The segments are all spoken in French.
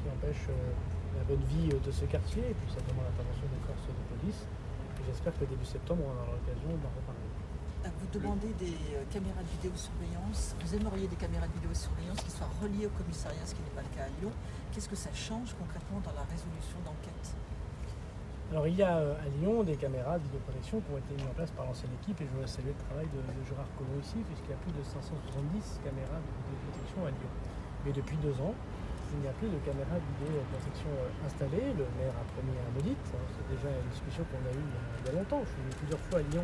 Qui empêchent euh, la bonne vie euh, de ce quartier et puis ça demande l'intervention des forces de police. J'espère que début septembre, on aura l'occasion d'en reparler. Vous demandez des euh, caméras de vidéosurveillance. Vous aimeriez des caméras de vidéosurveillance qui soient reliées au commissariat, ce qui n'est pas le cas à Lyon. Qu'est-ce que ça change concrètement dans la résolution d'enquête? Alors il y a euh, à Lyon des caméras de vidéoprotection qui ont été mises en place par l'ancienne équipe et je voudrais saluer le travail de, Gérard Collomb ici puisqu'il y a plus de 570 caméras de vidéoprotection à Lyon. Mais depuis deux ans, il n'y a plus de caméras de vidéoprotection euh, installées. Le maire a promis un audit. hein. C'est déjà une discussion qu'on a eue il y a- il y a longtemps. Je suis venu plusieurs fois à Lyon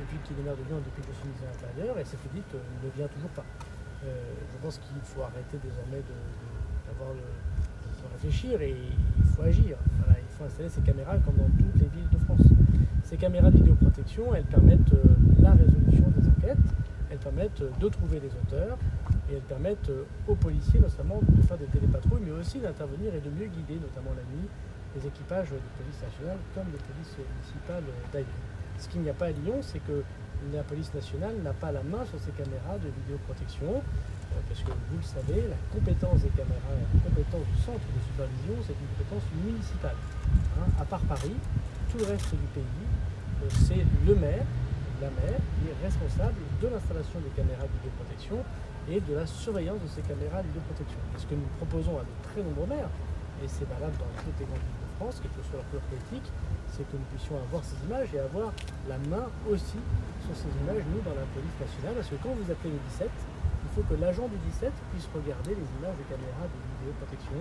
depuis qu'il est maire de Lyon depuis que je suis ministre de l'Intérieur et cet audit euh, ne vient toujours pas. Euh, je pense qu'il faut arrêter désormais de, de- de réfléchir et il faut agir. Installer ces caméras comme dans toutes les villes de France. Ces caméras de vidéoprotection, elles permettent euh, la résolution des enquêtes, elles permettent euh, de trouver les auteurs et elles permettent euh, aux policiers notamment de faire des télépatrouilles, mais aussi d'intervenir et de mieux guider, notamment la nuit, les équipages de police nationale comme de police municipale euh, d'ailleurs. Ce qu'il n'y a pas à Lyon, c'est que la police nationale n'a pas la main sur ces caméras de vidéoprotection, parce que vous le savez, la compétence des caméras, la compétence du centre de supervision, c'est une compétence municipale. Hein, à part Paris, tout le reste du pays, euh, c'est le maire, la maire, qui est responsable de l'installation des caméras de vidéoprotection et de la surveillance de ces caméras de vidéoprotection. Et ce que nous proposons à de très nombreux maires, et c'est valable dans toutes les grandes villes de France, quelle que soit leur couleur politique, c'est que nous puissions avoir ces images et avoir la main aussi sur ces images, nous, dans la police nationale, parce que quand vous appelez le 17, il faut que l'agent du 17 puisse regarder les images des caméras de vidéoprotection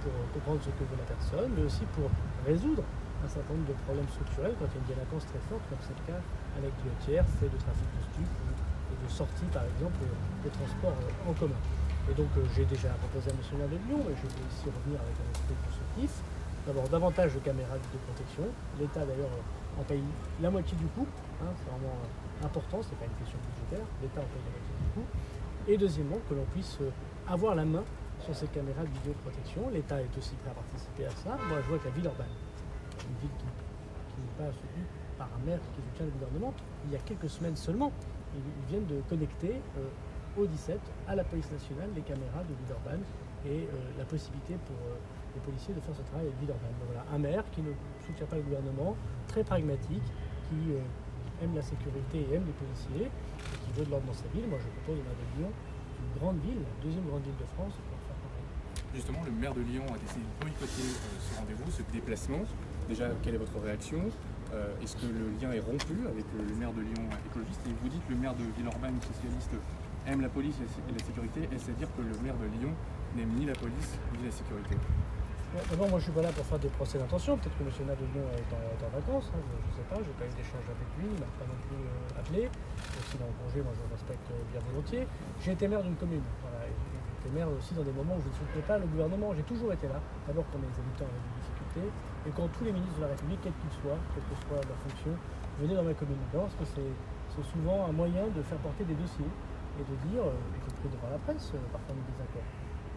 pour euh, comprendre ce que veut la personne, mais aussi pour résoudre un certain nombre de problèmes structurels quand il y a une délinquance très forte, comme c'est le cas à la guillotière, fait de trafic de stupes ou de sortie, par exemple, euh, des transports euh, en commun. Et donc, euh, j'ai déjà proposé à M. le de Lyon, et je vais ici revenir avec un esprit constructif. D'abord, davantage de caméras de protection. L'État, d'ailleurs, euh, en paye la moitié du coût. hein, c'est vraiment euh, important, c'est pas une question budgétaire. L'État en paye la moitié du coût. Et deuxièmement, que l'on puisse euh, avoir la main sur ces caméras de vidéoprotection. L'État est aussi prêt à participer à ça. Moi, je vois que la ville urbaine, une ville qui, n'est pas soutenue par un maire qui soutient le gouvernement, il y a quelques semaines seulement, ils, viennent de connecter euh, au 17 à la police nationale les caméras de Villeurbanne et euh, la possibilité pour les policiers de faire ce travail avec Villeurbanne. Donc voilà, un maire qui ne soutient pas le gouvernement, très pragmatique, qui aime la sécurité et aime les policiers, et qui veut de l'ordre dans sa ville. Moi, je propose au maire de Lyon, une grande ville, la deuxième grande ville de France, pour faire pareil. Justement, le maire de Lyon a décidé de boycotter euh, ce rendez-vous, ce déplacement. Déjà, quelle est votre réaction? Euh, Est-ce que le lien est rompu avec le maire de Lyon écologiste? Et vous dites que le maire de Villeurbanne, socialiste, aime la police et la sécurité. Est-ce à dire que le maire de Lyon n'aime ni la police ni la sécurité? D'abord, moi je suis pas là pour faire des procès d'intention. Peut-être que M. Lyon est en, est en vacances, hein, je ne sais pas, je n'ai pas eu d'échange avec lui, il m'a pas non plus euh, appelé. S'il est en congé, moi je le respecte euh, bien volontiers. J'ai été maire d'une commune. Voilà, j'ai été maire aussi dans des moments où je ne soutenais pas le gouvernement. J'ai toujours été là, d'abord quand mes habitants avaient des difficultés, et quand tous les ministres de la République, quels qu'ils soient, quelle que soit leur fonction, venaient dans ma commune. D'abord parce que c'est souvent un moyen de faire porter des dossiers et de dire, euh, y compris devant la presse, parfois on est désaccord.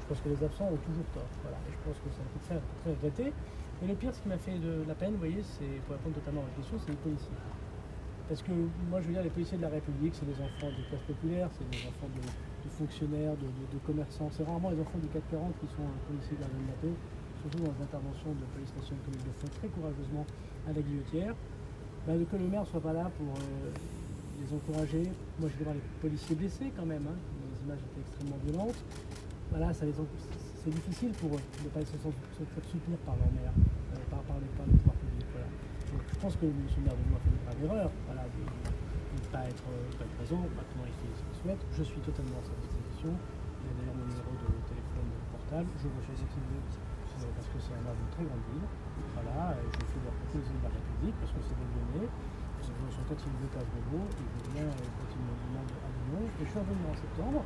Pense que les absents ont toujours tort. Voilà. Et je pense que fait très, très regretter. Et le pire, ce qui m'a fait de la peine, vous voyez, c'est, pour répondre totalement à la question, c'est les policiers. Parce que moi, je veux dire, les policiers de la République, c'est des enfants de classe populaire, c'est des enfants de, de fonctionnaires, de, de- de commerçants. C'est rarement les enfants du 440 qui sont policiers gardiens de la paix, surtout dans les interventions de police nationale comme ils le font très courageusement à la guillotière. Bah, que le maire ne soit pas là pour euh, les encourager. Moi, je vais voir les policiers blessés quand même. hein. Les images étaient extrêmement violentes. Voilà, ça les c'est difficile pour eux de ne pas se, faire soutenir par leur maire, euh, par, par les, par les pouvoirs publics. Voilà. Donc je pense que M. le maire de Lyon a fait une grave voilà, de ne pas, être, pas être présent. Maintenant, il fait ce qu'il souhaite. Je suis totalement à sa disposition. Il a d'ailleurs mon numéro de téléphone portable. Je reçois ce qu'il veut parce que c'est un maire d'une très grande ville. Voilà, et je fais la proposition de la République parce que c'est des Lyonnais. Son quand il veut à Vélo, veut bien continuer à Lyon. Et je suis revenu en septembre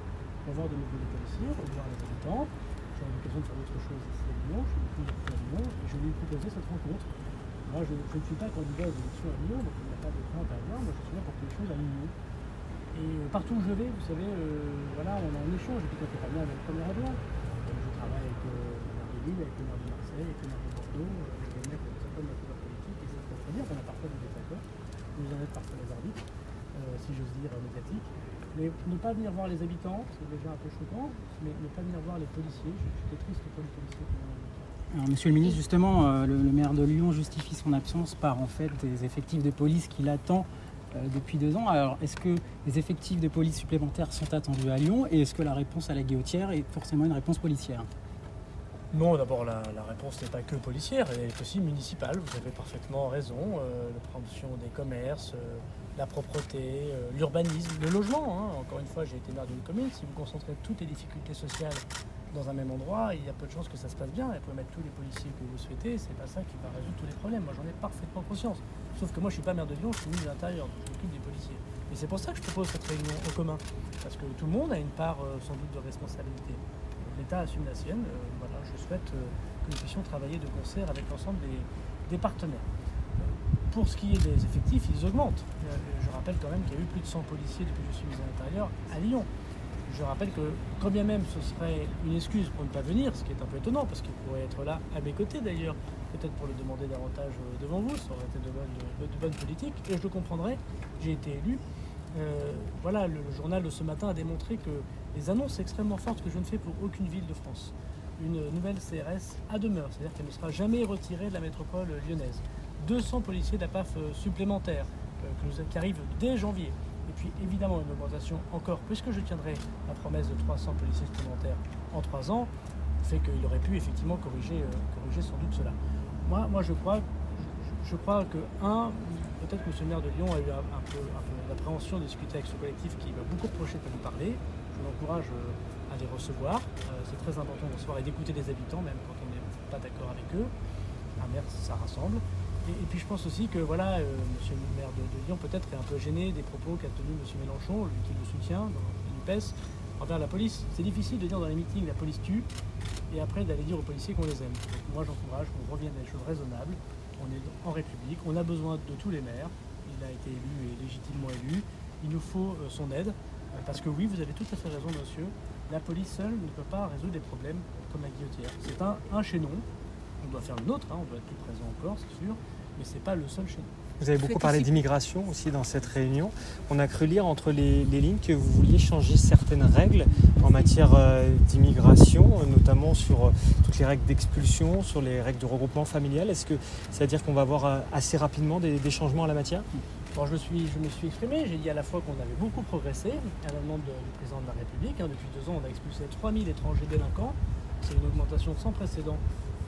voir de nouveaux policiers, revoir les habitants. J'ai l'occasion de faire d'autres choses ici à Lyon. Je suis à Lyon et je lui ai proposé cette rencontre. Moi, je, ne suis pas candidat aux élections à Lyon, donc il n'y a pas de crainte à. Moi, je suis là pour que les choses à Lyon. Et euh, partout où je vais, vous savez, euh, voilà, on a un échange. Et puis quand pas bien avec le premier adjoint, euh, je travaille avec euh, le maire de Lille, avec le maire de Marseille, avec le maire de Bordeaux, avec des mecs qui de la politique. Et je peux bien qu'on a parfois des désaccords. Vous en êtes parfois les arbitres, si j'ose dire, médiatiques. Mais ne pas venir voir les habitants, c'est déjà un peu choquant, mais ne pas venir voir les policiers, j'étais triste pour les policiers alors, Monsieur le ministre, justement, euh, le, le, maire de Lyon justifie son absence par en fait des effectifs de police qu'il attend euh, depuis deux ans. Alors, est-ce que les effectifs de police supplémentaires sont attendus à Lyon et est-ce que la réponse à la guillotière est forcément une réponse policière? Non, d'abord la, réponse n'est pas que policière, elle est aussi municipale. Vous avez parfaitement raison. Euh, la promotion des commerces, euh, la propreté, euh, l'urbanisme, le logement. Hein. Encore une fois, j'ai été maire d'une commune. Si vous concentrez toutes les difficultés sociales dans un même endroit, il y a peu de chances que ça se passe bien. Et vous pouvez mettre tous les policiers que vous souhaitez, c'est pas ça qui va résoudre tous les problèmes. Moi, j'en ai parfaitement conscience. Sauf que moi, je suis pas maire de Lyon, je suis ministre de l'Intérieur, je m'occupe des policiers. Et c'est pour ça que je propose cette réunion au commun, parce que tout le monde a une part sans doute de responsabilité assume la sienne. Euh, voilà, je souhaite euh, que nous puissions travailler de concert avec l'ensemble des, partenaires. Pour ce qui est des effectifs, ils augmentent. Euh, je rappelle quand même qu'il y a eu plus de 100 policiers depuis que je suis mis à l'intérieur à Lyon. Je rappelle que quand bien même ce serait une excuse pour ne pas venir, ce qui est un peu étonnant, parce qu'il pourrait être là à mes côtés d'ailleurs, peut-être pour le demander davantage devant vous, ça aurait été de bonne, de, de bonne politique, et je le comprendrai, j'ai été élu, voilà, le, journal de ce matin a démontré que les annonces extrêmement fortes que je ne fais pour aucune ville de France. Une nouvelle CRS à demeure, c'est-à-dire qu'elle ne sera jamais retirée de la métropole lyonnaise. 200 policiers de la PAF supplémentaires euh, qui arrivent dès janvier. Et puis évidemment une augmentation encore, puisque je tiendrai la promesse de 300 policiers supplémentaires en 3 ans, fait qu'il aurait pu effectivement corriger, euh, sans doute cela. Moi, moi je crois, je crois que, un, peut-être que M. le maire de Lyon a eu un, peu, peu d'appréhension de discuter avec ce collectif qui m'a beaucoup reproché de nous parler. Je l'encourage à les recevoir. Euh, c'est très important de recevoir et d'écouter les habitants, même quand on n'est pas d'accord avec eux. Un maire, ça rassemble. Et, puis je pense aussi que voilà, euh, Monsieur le maire de, Lyon peut-être est un peu gêné des propos qu'a tenus M. Mélenchon, lui qui le soutient dans l'UPES, envers la police. C'est difficile de dire dans les meetings la police tue et après d'aller dire aux policiers qu'on les aime. Donc moi j'encourage qu'on revienne à des choses raisonnables. On est en République, on a besoin de tous les maires. Il a été élu et légitimement élu. Il nous faut euh, son aide. Parce que oui, vous avez tout à fait raison, monsieur. La police seule ne peut pas résoudre des problèmes comme la guillotière. C'est un, un chaînon. On doit faire le nôtre, hein, on doit être plus présent encore, c'est sûr, mais ce n'est pas le seul chaînon. Vous avez beaucoup parlé d'immigration aussi dans cette réunion. On a cru lire entre les, les, lignes que vous vouliez changer certaines règles en matière euh, d'immigration, notamment sur euh, toutes les règles d'expulsion, sur les règles de regroupement familial. Est-ce que c'est-à-dire qu'on va avoir euh, assez rapidement des, des changements à la matière? Bon, je, me suis, je me suis exprimé, j'ai dit à la fois qu'on avait beaucoup progressé à la demande du président de la République. Hein, depuis deux ans, on a expulsé 3000 étrangers délinquants. C'est une augmentation sans précédent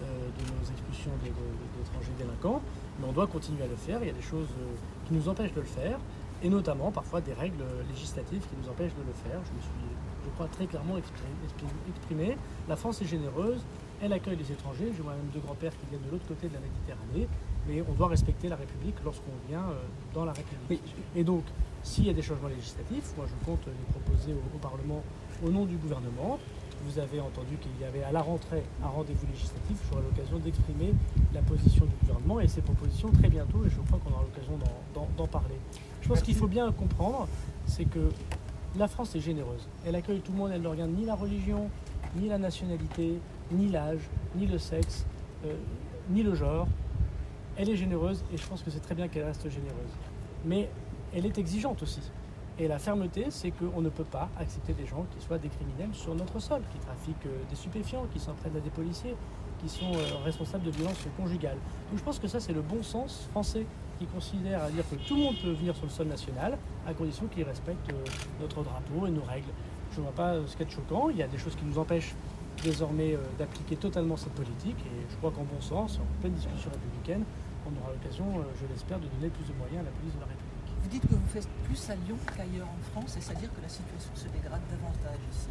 euh, de nos expulsions d'étrangers délinquants. Mais on doit continuer à le faire. Il y a des choses euh, qui nous empêchent de le faire. Et notamment, parfois, des règles législatives qui nous empêchent de le faire. Je me suis, je crois, très clairement exprimé. La France est généreuse. Elle accueille les étrangers. J'ai moi-même deux grands-pères qui viennent de l'autre côté de la Méditerranée mais on doit respecter la République lorsqu'on vient euh, dans la République. Et donc, s'il y a des changements législatifs, moi je compte les proposer au, au, Parlement au nom du gouvernement. Vous avez entendu qu'il y avait à la rentrée un rendez-vous législatif. J'aurai l'occasion d'exprimer la position du gouvernement et ses propositions très bientôt, et je crois qu'on aura l'occasion d'en parler. Je pense qu'il faut bien comprendre, c'est que la France est généreuse. Elle accueille tout le monde, elle ne regarde ni la religion, ni la nationalité, ni l'âge, ni le sexe, euh, ni le genre elle est généreuse et je pense que c'est très bien qu'elle reste généreuse. Mais elle est exigeante aussi. Et la fermeté, c'est qu'on ne peut pas accepter des gens qui soient des criminels sur notre sol, qui trafiquent des stupéfiants, qui s'en prennent à des policiers, qui sont responsables de violences conjugales. Donc je pense que ça, c'est le bon sens français qui considère à dire que tout le monde peut venir sur le sol national à condition qu'il respecte notre drapeau et nos règles. Je ne vois pas ce qu'il y a de choquant. Il y a des choses qui nous empêchent désormais d'appliquer totalement cette politique et je crois qu'en bon sens, en pleine discussion républicaine, on aura l'occasion, euh, je l'espère, de donner plus de moyens à la police de la République. Vous dites que vous faites plus à Lyon qu'ailleurs en France, et c'est-à-dire que la situation se dégrade davantage ici.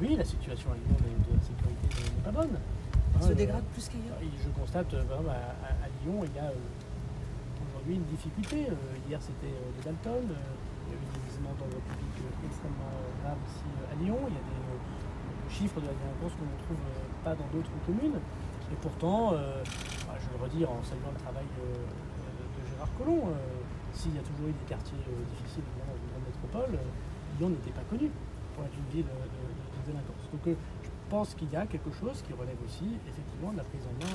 Oui, la situation à Lyon de, de la sécurité n'est pas bonne. Elle Hein, se euh, dégrade plus qu'ailleurs? je constate, exemple, à, Lyon, il y a euh, aujourd'hui une difficulté. Euh, hier, c'était les Dalton. il y a eu des gisements d'ordre public extrêmement graves ici à Lyon. Il y a des chiffres de la délinquance qu'on ne trouve pas dans d'autres communes. Et pourtant, bah, je veux le redire en saluant le travail euh, de Gérard Collomb, s'il y a toujours eu des quartiers euh, difficiles dans une grande métropole, euh, Lyon n'était pas connu pour être une ville euh, de, de- délinquance. Donc je pense qu'il y a quelque chose qui relève aussi effectivement de la prise en main,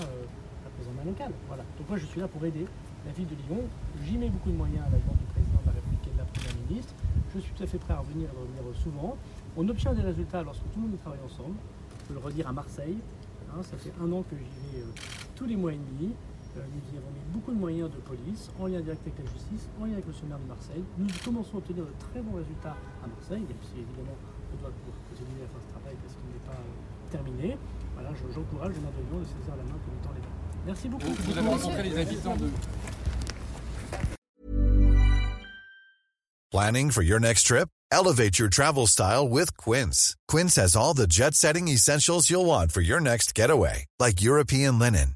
la prise en main locale. Voilà. Donc moi je suis là pour aider la ville de Lyon. J'y mets beaucoup de moyens à la demande du président de la République et de la première ministre. Je suis tout à fait prêt à revenir et à revenir souvent. On obtient des résultats lorsque tout le monde travaille ensemble. Je peux le redire à Marseille. hein, ça fait un an que j'y vais tous les mois et demi. Euh, nous y avons mis beaucoup de moyens de police, en lien direct avec la justice, en lien avec le maire de Marseille. Nous commençons à obtenir de très bons résultats à Marseille, même si évidemment on doit continuer à faire ce travail parce qu'il n'est pas euh, terminé. Voilà, je- j'encourage le maire de Lyon de saisir la main comme temps les bras. Merci beaucoup. Vous, vous avez rencontré les habitants de, Planning for your next trip? Elevate your travel style with Quince. Quince has all the jet setting essentials you'll want for your next getaway, like European linen,